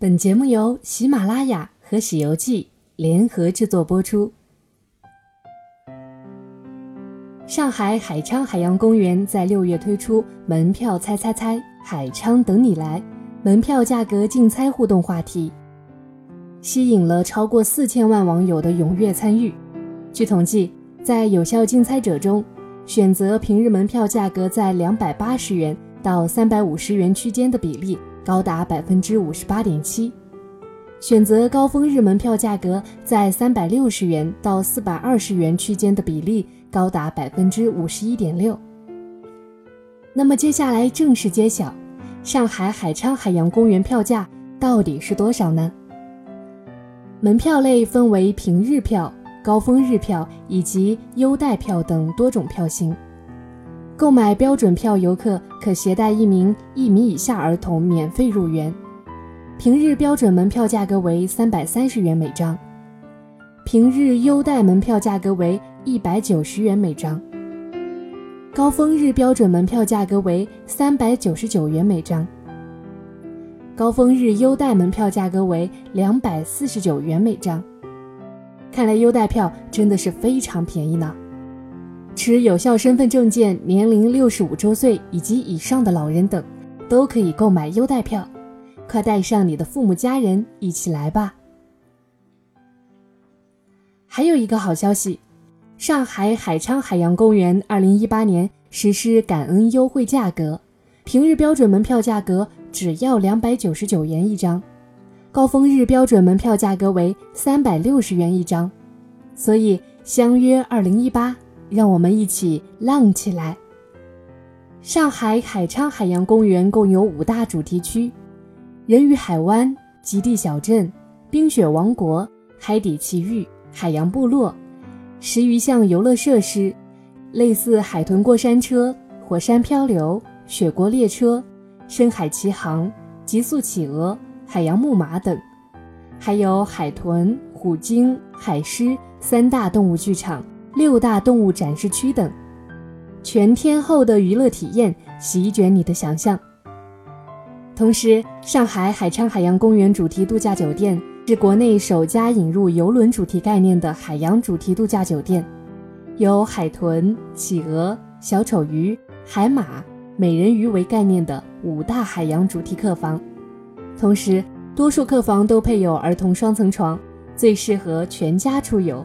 本节目由喜马拉雅和《喜游记》联合制作播出。上海海昌海洋公园在六月推出“门票猜猜猜，海昌等你来”门票价格竞猜互动话题，吸引了超过四千万网友的踊跃参与。据统计，在有效竞猜者中，选择平日门票价格在两百八十元到三百五十元区间的比例。高达百分之五十八点七，选择高峰日门票价格在三百六十元到四百二十元区间的比例高达百分之五十一点六。那么接下来正式揭晓，上海海昌海洋公园票价到底是多少呢？门票类分为平日票、高峰日票以及优待票等多种票型。购买标准票，游客可携带一名一米以下儿童免费入园。平日标准门票价格为三百三十元每张，平日优待门票价格为一百九十元每张，高峰日标准门票价格为三百九十九元每张，高峰日优待门票价格为两百四十九元每张。看来优待票真的是非常便宜呢。持有效身份证件、年龄六十五周岁以及以上的老人等，都可以购买优待票。快带上你的父母家人一起来吧！还有一个好消息，上海海昌海洋公园二零一八年实施感恩优惠价格，平日标准门票价格只要两百九十九元一张，高峰日标准门票价格为三百六十元一张。所以相约二零一八。让我们一起浪起来！上海海昌海洋公园共有五大主题区：人鱼海湾、极地小镇、冰雪王国、海底奇遇、海洋部落，十余项游乐设施，类似海豚过山车、火山漂流、雪国列车、深海奇航、极速企鹅、海洋木马等，还有海豚、虎鲸、海狮三大动物剧场。六大动物展示区等，全天候的娱乐体验席卷你的想象。同时，上海海昌海洋公园主题度假酒店是国内首家引入游轮主题概念的海洋主题度假酒店，有海豚、企鹅、小丑鱼、海马、美人鱼为概念的五大海洋主题客房。同时，多数客房都配有儿童双层床，最适合全家出游。